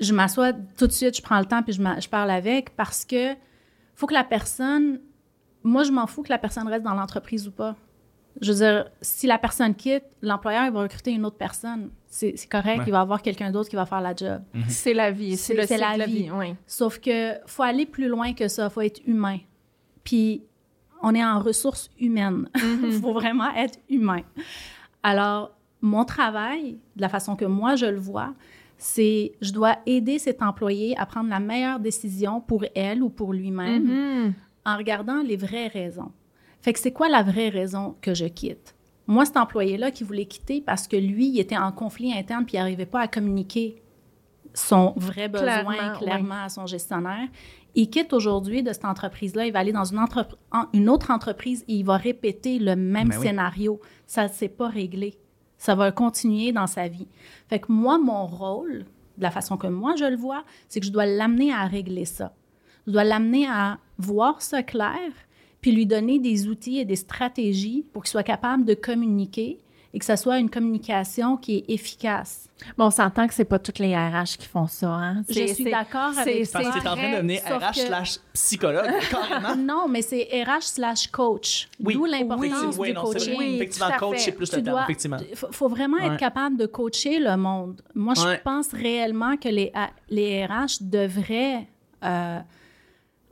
je m'assois tout de suite, je prends le temps puis je, parle avec parce que faut que la personne, moi je m'en fous que la personne reste dans l'entreprise ou pas. Je veux dire, si la personne quitte, l'employeur il va recruter une autre personne. C'est c'est correct, Ouais. il va avoir quelqu'un d'autre qui va faire la job. C'est la vie, c'est C'est- le c'est cycle la de la vie. vie. oui. Sauf que faut aller plus loin que ça, faut être humain. Puis on est en ressources humaines. Il faut vraiment être humain. Alors, mon travail, de la façon que moi je le vois, c'est je dois aider cet employé à prendre la meilleure décision pour elle ou pour lui-même Mhm. en regardant les vraies raisons. Fait que c'est quoi la vraie raison que je quitte? Moi, cet employé-là qui voulait quitter parce que lui, il était en conflit interne puis il n'arrivait pas à communiquer son vrai besoin Clairement, clairement, à son gestionnaire. Il quitte aujourd'hui de cette entreprise-là, il va aller dans une, entrep- en- une autre entreprise et il va répéter le même Ben oui. scénario. Ça ne s'est pas réglé. Ça va continuer dans sa vie. Fait que moi, mon rôle, de la façon que moi je le vois, c'est que je dois l'amener à régler ça. Je dois l'amener à voir ça clair, puis lui donner des outils et des stratégies pour qu'il soit capable de communiquer et que ça soit une communication qui est efficace. Bon, on s'entend que c'est pas toutes les RH qui font ça. Hein? Je C'est- suis c'est- d'accord c'est- avec Parce que c'est t'es en train de devenir RH que- slash psychologue, carrément. Non, mais c'est RH slash coach. Oui. D'où Oui, l'importance oui, du non, coaching. Oui, Effectivement, coach, c'est plus Tu le terme, dois- effectivement. Il faut, faut vraiment Ouais. être capable de coacher le monde. Moi, je Ouais. pense réellement que les, les RH devraient euh,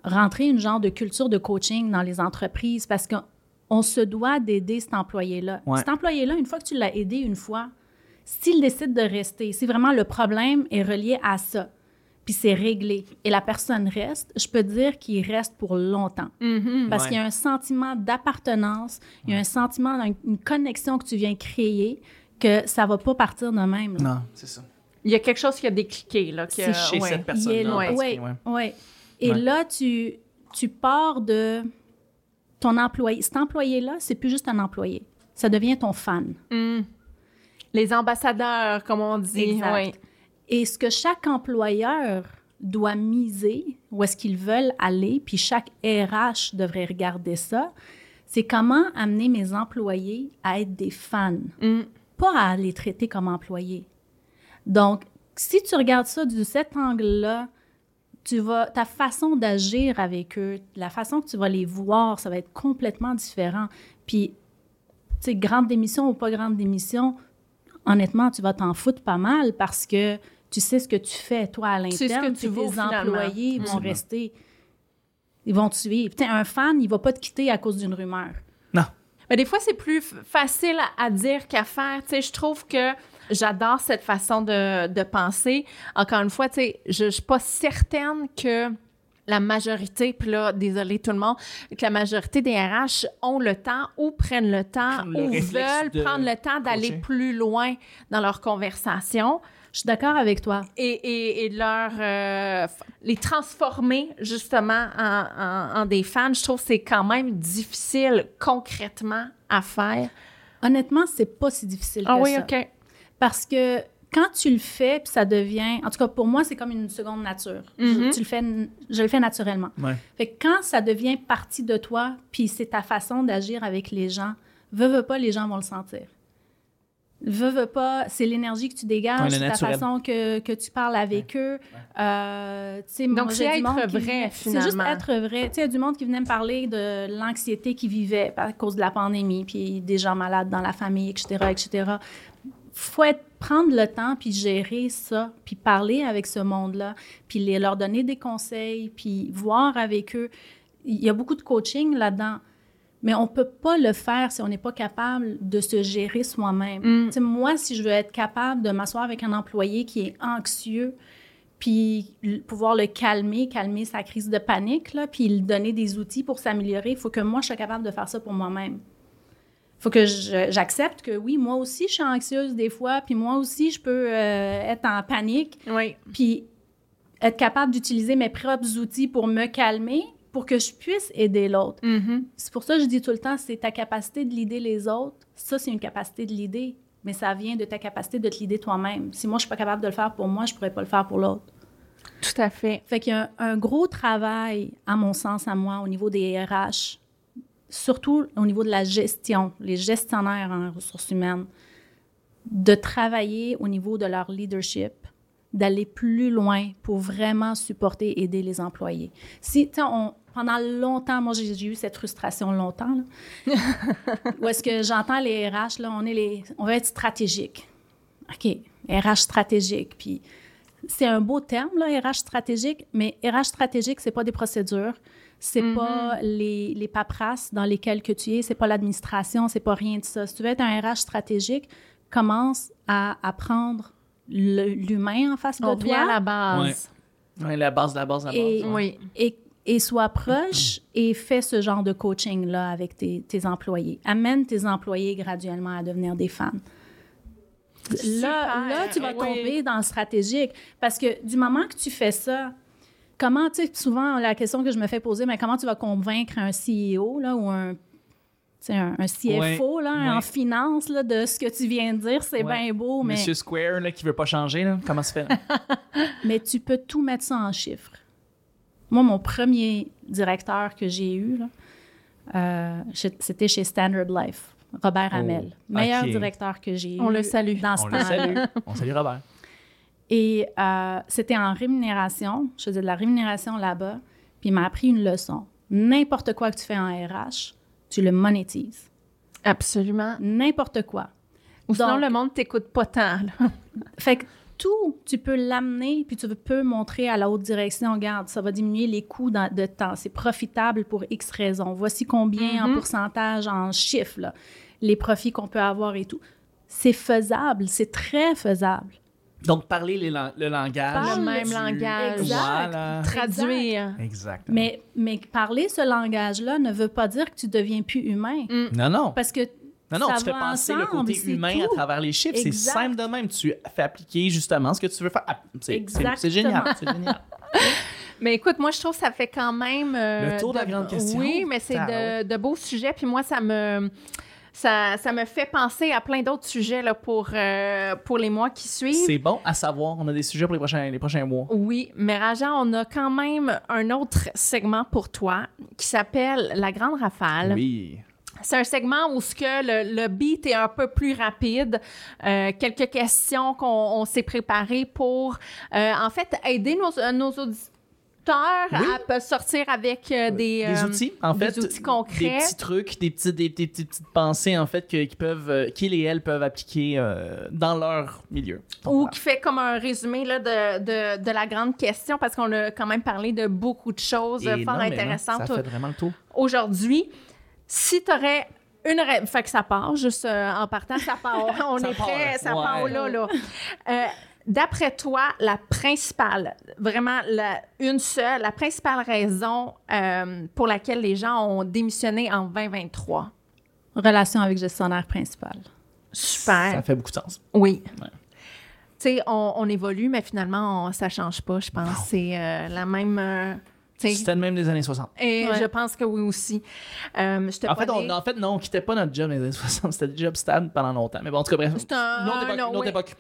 rentrer une genre de culture de coaching dans les entreprises parce qu'on se doit d'aider cet employé-là. Ouais. Cet employé-là, une fois que tu l'as aidé une fois, s'il décide de rester, si vraiment le problème est relié à ça, puis c'est réglé, et la personne reste, je peux dire qu'il reste pour longtemps. Mhm. Parce Ouais. qu'il y a un sentiment d'appartenance, il y a un sentiment, une, une connexion que tu viens créer, que ça va pas partir de même. là. Non, c'est ça. Il y a quelque chose qui a décliqué. Là, qui a- Chez ouais. cette personne-là. là. en Et Ouais. là, tu, tu pars de ton employé. Cet employé-là, c'est plus juste un employé. Ça devient ton fan. Mm. Les ambassadeurs, comme on dit. Exact. ouais. Et ce que chaque employeur doit miser, où est-ce qu'ils veulent aller, puis chaque RH devrait regarder ça, c'est comment amener mes employés à être des fans, Mm. pas à les traiter comme employés. Donc, si tu regardes ça de cet angle-là, tu vas, ta façon d'agir avec eux, la façon que tu vas les voir, ça va être complètement différent. Puis, tu sais, grande démission ou pas grande démission, honnêtement, tu vas t'en foutre pas mal parce que tu sais ce que tu fais, toi, à sais ce l'interne, que tu vaux, tes finalement. employés vont rester. Ils vont te suivre. Putain, un fan, il va pas te quitter à cause d'une rumeur. Non. Mais des fois, c'est plus facile à, à dire qu'à faire. Tu sais, je trouve que j'adore cette façon de, de penser. Encore une fois, tu sais, je, je suis pas certaine que la majorité, puis là, désolé tout le monde, que la majorité des RH ont le temps ou prennent le temps le ou veulent de prendre le temps d'aller plus loin dans leur conversation Je suis d'accord avec toi. et, et, et leur euh, les transformer justement en, en- en des fans, je trouve que c'est quand même difficile concrètement à faire. Honnêtement, c'est pas si difficile Ah que oui, ça. ok. Parce que quand tu le fais, puis ça devient... En tout cas, pour moi, c'est comme une seconde nature. Je- Mhm. tu le fais, je le fais naturellement. Ouais. Fait que quand ça devient partie de toi, puis c'est ta façon d'agir avec les gens, veux, veux pas, les gens vont le sentir. Veux, veux pas, c'est l'énergie que tu dégages, c'est la naturel. façon que, que tu parles avec eux. Euh, Donc, c'est être monde qui vrai, C'est juste finalement. être vrai. Tu sais, il y a du monde qui venait me parler de l'anxiété qu'ils vivaient à cause de la pandémie, puis des gens malades dans la famille, etc., etc. faut être, prendre le temps, puis gérer ça, puis parler avec ce monde-là, puis les, leur donner des conseils, puis voir avec eux. Il y a beaucoup de coaching là-dedans. Mais on ne peut pas le faire si on n'est pas capable de se gérer soi-même. Mm. Moi, si je veux être capable de m'asseoir avec un employé qui est anxieux, puis pouvoir le calmer, calmer sa crise de panique, là, puis lui donner des outils pour s'améliorer, il faut que moi, je sois capable de faire ça pour moi-même. Il faut que j'accepte que oui, moi aussi, je suis anxieuse des fois, puis moi aussi, je peux euh, être en panique, Oui. puis être capable d'utiliser mes propres outils pour me calmer, pour que je puisse aider l'autre. Mhm. C'est pour ça que je dis tout le temps, c'est ta capacité de l'aider les autres. Ça, c'est une capacité de l'aider, mais ça vient de ta capacité de te l'aider toi-même. Si moi, je suis pas capable de le faire pour moi, je pourrais pas le faire pour l'autre. Tout à fait. Fait qu'il y a un, un gros travail, à mon sens, à moi, au niveau des RH, surtout au niveau de la gestion, les gestionnaires en ressources humaines, de travailler au niveau de leur leadership, d'aller plus loin pour vraiment supporter, aider les employés. Si, on, pendant longtemps, moi, j'ai eu cette frustration longtemps, là, où est-ce que j'entends les RH, là, on, est les, on va être stratégique. OK, RH stratégique, puis c'est un beau terme, là, RH stratégique, mais RH stratégique, c'est pas des procédures, c'est Mhm. pas les, les paperasses dans lesquelles que tu es, c'est pas l'administration, c'est pas rien de ça. Si tu veux être un RH stratégique, commence à apprendre le- l'humain en face de On toi à la base. Ouais, la base, la base, la base. Et- ouais. Oui. et, et sois proche et fais ce genre de coaching-là avec tes, tes employés. Amène tes employés graduellement à devenir des fans. Là, là, tu vas Oui. tomber dans le stratégique. Parce que du moment que tu fais ça, comment, tu sais, souvent, la question que je me fais poser, mais comment tu vas convaincre un CEO là, ou un, tu sais, un, un CFO là, Ouais. en finance là, de ce que tu viens de dire? C'est Ouais. bien beau, mais, Monsieur Square, là, qui veut pas changer, là, comment ça fait? mais tu peux tout mettre ça en chiffres. Moi, mon premier directeur que j'ai eu, euh, c'était chez Standard Life, Robert Oh, Hamel. Meilleur directeur que j'ai eu. On le salue. Dans ce On le temps-là. salue. On salue Robert. Et euh, c'était en rémunération. Je faisais de la rémunération là-bas. Puis il m'a appris une leçon. N'importe quoi que tu fais en RH, tu le monétises. Absolument. N'importe quoi. Ou sinon, le monde t'écoute pas tant. là. Fait que tout, tu peux l'amener, puis tu peux montrer à la haute direction, regarde, ça va diminuer les coûts dans- de temps. C'est profitable pour X raisons. Voici combien en Mhm. pourcentage, en chiffres, là, les profits qu'on peut avoir et tout. C'est faisable, c'est très faisable. Donc, parler les lang- le langage. Parle le même du- langage. Voilà. Traduire. Exactement. Mais, mais parler ce langage-là ne veut pas dire que tu deviens plus humain. Non, non. Parce que Non, non, ça tu fais passer le ensemble, côté c'est humain à travers les chiffres. C'est simple de même. Tu fais appliquer justement ce que tu veux faire. Ah, C'est- génial. C'est génial. Mais écoute, moi, je trouve que ça fait quand même. euh, Le tour de la grande question. Oui, mais c'est de beaux sujets. Puis moi, ça me. ça, ça me fait penser à plein d'autres sujets là, pour, euh, pour les mois qui suivent. C'est bon à savoir. On a des sujets pour les prochains, les prochains mois. Oui, mais Raja, on a quand même un autre segment pour toi qui s'appelle La Grande Rafale. Oui. C'est un segment où ce que le, le beat est un peu plus rapide. Euh, quelques questions qu'on on s'est préparées pour, euh, en fait, aider nos, euh, nos auditeurs Oui. à sortir avec euh, des, Des euh, outils, en des fait. outils concrets. Des petits trucs, des, petits, des, des- des petites pensées, en fait, que- qui peuvent, euh, qu'ils et elles peuvent appliquer dans leur milieu. Donc, ou voilà. qui fait comme un résumé là, de, de, de la grande question, parce qu'on a quand même parlé de beaucoup de choses fort intéressantes Ça fait vraiment le tour. aujourd'hui. Si tu aurais une ré- fait que ça part juste euh, en partant ça part on Ça est part, prêt ça ouais. part là là Euh, d'après toi la principale vraiment la, une seule la principale raison euh, pour laquelle les gens ont démissionné en 2023 Relation avec gestionnaire principal. super Ça fait beaucoup de sens. oui Ouais. tu sais on, on évolue mais finalement on, ça change pas je pense c'est euh, la même euh, C'était le même des années 60. et Ouais. je pense que oui aussi euh, je te En fait, prenais- on, en fait, non, on quittait pas notre job dans les années 60. C'était des jobs stables pendant longtemps. Mais bon, en tout cas, bref. C'est un- autre époque. non, oui. époque.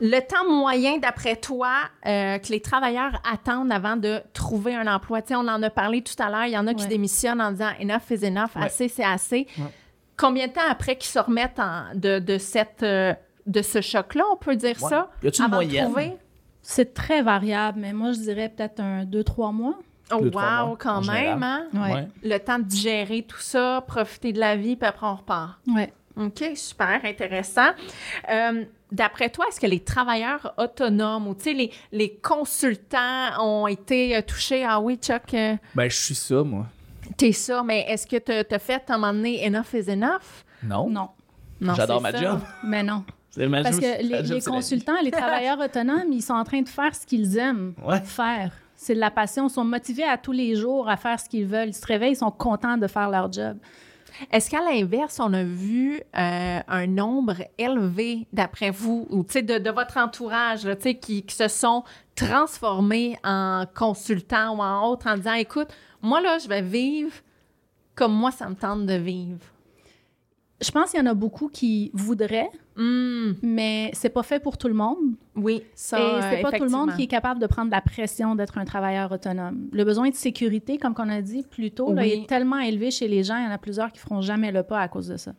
Le temps moyen, d'après toi, euh, que les travailleurs attendent avant de trouver un emploi, tu sais, on en a parlé tout à l'heure, il y en a qui Ouais. démissionnent en disant enough is enough, Ouais. assez c'est assez. Ouais. Combien de temps après qu'ils se remettent en- de, de, cette, euh, de ce choc-là, on peut dire Ouais. ça? Y une moyenne? C'est très variable, mais moi, je dirais peut-être un deux, trois mois. Oh, Deux, wow, mois, quand même, hein? Ouais. Ouais. Le temps de digérer tout ça, profiter de la vie, puis après on repart. Ouais. OK, super, intéressant. Euh, D'après toi, est-ce que les travailleurs autonomes ou tu sais, les, les consultants ont été euh, touchés? Ah oui, Chuck, euh, Ben, je suis ça, moi. t'es ça, mais est-ce que t'as as fait à un moment donné enough is enough? Non. Non. Non, J'adore ma ça. job. Mais non. Parce que les, consultants, les travailleurs autonomes, ils sont en train de faire ce qu'ils aiment Ouais. faire. C'est de la passion. Ils sont motivés à tous les jours à faire ce qu'ils veulent. Ils se réveillent, ils sont contents de faire leur job. Est-ce qu'à l'inverse, on a vu euh, un nombre élevé, d'après vous, ou de, de votre entourage, là, qui se sont transformés en consultants ou en autres en disant, écoute, moi, là, je vais vivre comme moi, ça me tente de vivre? Je pense qu'il y en a beaucoup qui voudraient, Hmm, mais c'est pas fait pour tout le monde. oui, ça, Et c'est pas tout le monde qui est capable de prendre la pression d'être un travailleur autonome. Le besoin de sécurité, comme on a dit plus tôt, là, est tellement élevé chez les gens. Il y en a plusieurs qui feront jamais le pas à cause de ça.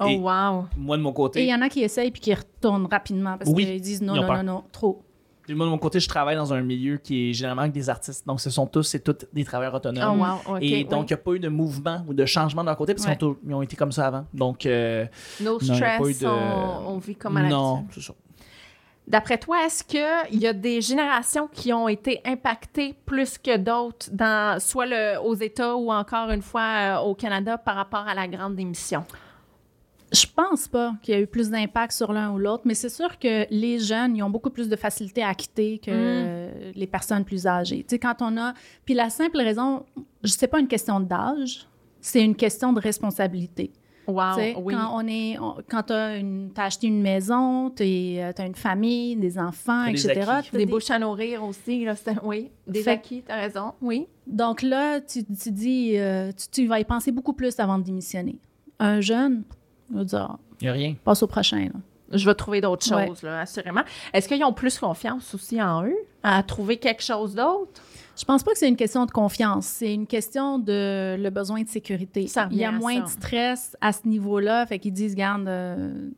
Oh, Et- wow. Moi, de mon Et il côté, y en a qui essayent puis qui retournent rapidement parce Oui, qu'ils disent non, non, non, non, trop. Moi, de mon côté, je travaille dans un milieu qui est généralement avec des artistes. Donc, ce sont tous et toutes des travailleurs Oh, autonomes. wow. OK. et donc, oui. il n'y a pas eu de mouvement ou de changement de leur côté parce Ouais. qu'ils ont, ils ont été comme ça avant. Donc, euh, no il y a stress, pas eu de- on, on vit comme à l'habitude. non, c'est ça. D'après toi, est-ce qu'il y a des générations qui ont été impactées plus que d'autres, dans soit le, aux États ou encore une fois euh, au Canada par rapport à la grande démission? Je pense pas qu'il y a eu plus d'impact sur l'un ou l'autre, mais c'est sûr que les jeunes, ils ont beaucoup plus de facilité à quitter que Mm. euh, les personnes plus âgées. Tu sais, quand on a... Puis la simple raison, je sais pas une question d'âge, c'est une question de responsabilité. Wow, Tu sais, oui. Quand on est, on- quand t'as une, t'as acheté une maison, tu as une famille, des enfants, T'as des etc. acquis. t'as Des des- bouches à nourrir aussi, là, c'est- oui. Des Fait- acquis, t'as raison, oui. Donc là, tu, tu dis, euh, tu, tu vas y penser beaucoup plus avant de démissionner. Un jeune, il va dire, Il n'y a rien. passe au prochain. là. Je vais trouver d'autres Ouais. choses, là, assurément. Est-ce qu'ils ont plus confiance aussi en eux, à trouver quelque chose d'autre? Je pense pas que c'est une question de confiance. C'est une question de le besoin de sécurité. Ça Il y a moins ça. de stress à ce niveau-là. Fait qu'ils disent, garde, euh,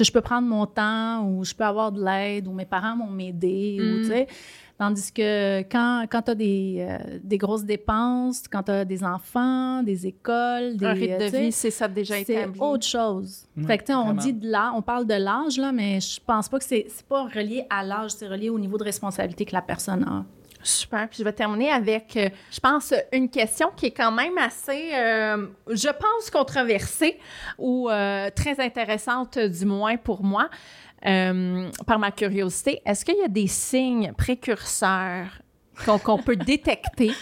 je peux prendre mon temps ou je peux avoir de l'aide ou mes parents vont m'aider. Mm. Tandis que quand, quand tu as des, euh, des grosses dépenses, quand tu as des enfants, des écoles, des, Un rythme euh, de vie, c'est ça déjà c'est établi. autre chose. Ouais, fait que, tu sais, on vraiment. dit de l'âge, on parle de l'âge, là, mais je pense pas que c'est c'est pas relié à l'âge, c'est relié au niveau de responsabilité que la personne a. Super. Puis je vais terminer avec, euh, je pense, une question qui est quand même assez, euh, je pense, controversée ou euh, très intéressante, du moins pour moi, euh, par ma curiosité. Est-ce qu'il y a des signes précurseurs qu'on peut détecter?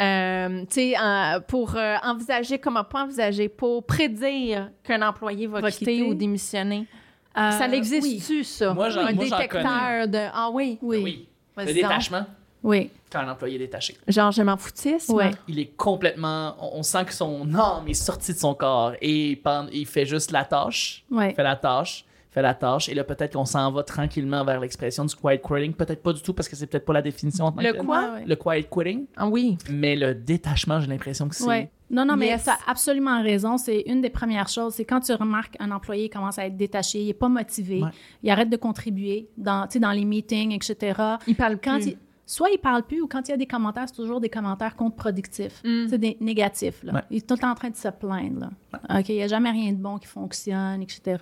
euh, tu sais, euh, pour euh, envisager, comment pas envisager, pour prédire qu'un employé va, Va quitter, quitter. ou démissionner? ça Euh, l'existe-tu, ça? Moi, j'en- un moi, détecteur de... Ah oui, Oui. oui. Oui. Le détachement. Oui. quand un employé est détaché. Genre, je m'en foutisme. Il est complètement. On, on sent que son âme est sortie de son corps et il, il fait juste la tâche. Ouais. fait la tâche, fait la tâche, et là peut-être qu'on s'en va tranquillement vers l'expression du quiet quitting, peut-être pas du tout parce que c'est peut-être pas la définition. en tant Le quoi? Ouais. Le quiet quitting, Ah oui. mais le détachement, j'ai l'impression que c'est. Ouais. Non, non, mais Yes. tu as absolument raison. C'est une des premières choses. C'est quand tu remarques un employé commence à être détaché, il n'est pas motivé, Ouais. il arrête de contribuer dans, tu sais, dans les meetings, etc. Il parle Quand plus. il- soit il parle plus ou quand il y a des commentaires, c'est toujours des commentaires contre-productifs. Mm. C'est des négatifs. Là. Ouais. Il est tout le temps en train de se plaindre. Là. OK, il n'y a jamais rien de bon qui fonctionne, etc.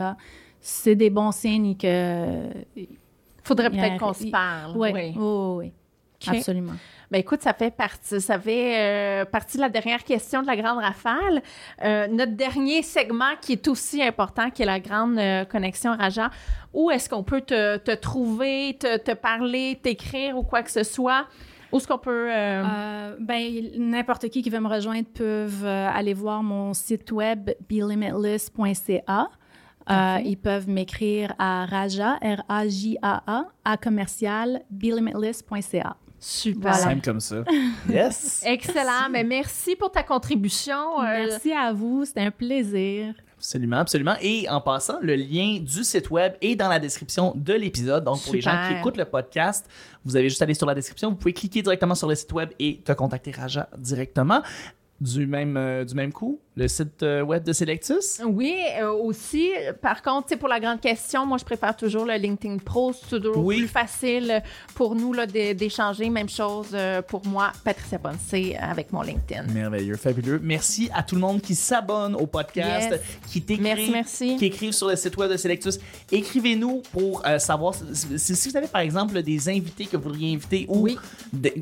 C'est des bons signes que. Faudrait peut-être qu'on se parle. Oui, Oui. oui. Absolument. Ben écoute, ça fait partie, ça fait euh, partie de la dernière question de la grande rafale. Euh, notre dernier segment qui est aussi important, qui est la grande euh, connexion Raja. Où est-ce qu'on peut te, te trouver, te, te parler, t'écrire ou quoi que ce soit? Où est-ce qu'on peut... euh, Euh, ben, n'importe qui qui veut me rejoindre peuvent euh, aller voir mon site web belimitless.ca. Euh, ils peuvent m'écrire à Raja, R-A-J-A-A, à commercial belimitless.ca. super. Voilà. Simple comme ça. Yes! Excellent. Mais merci pour ta contribution. Euh, Merci à vous, c'était un plaisir. Absolument, absolument. Et en passant, le lien du site web est dans la description de l'épisode. Donc, pour les gens qui Super. écoutent le podcast, vous avez juste à aller sur la description. Vous pouvez cliquer directement sur le site web et te contacter Raja directement. Du même, euh, du même coup, le site euh, web de Selectus? Oui, euh, aussi. Par contre, pour la grande question, moi, je préfère toujours le LinkedIn Pro. C'est toujours Oui. plus facile pour nous d'échanger. Même chose euh, pour moi, Patricia Ponce, avec mon LinkedIn. Merveilleux, fabuleux. Merci à tout le monde qui s'abonne au podcast, Yes. qui t'écrit, Merci, merci. qui écrivent sur le site web de Selectus. Écrivez-nous pour euh, savoir si, vous avez par exemple des invités que vous voudriez inviter ou Oui.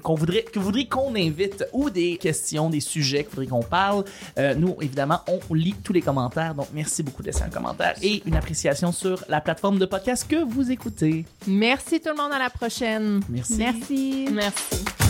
qu'on voudrait que vous voudriez qu'on invite ou des questions, des sujets que vous voudriez qu'on parle. Nous évidemment, on lit tous les commentaires. Donc merci beaucoup de laisser un commentaire et une appréciation sur la plateforme de podcast que vous écoutez. Merci tout le monde. À la prochaine. Merci. Merci. Merci.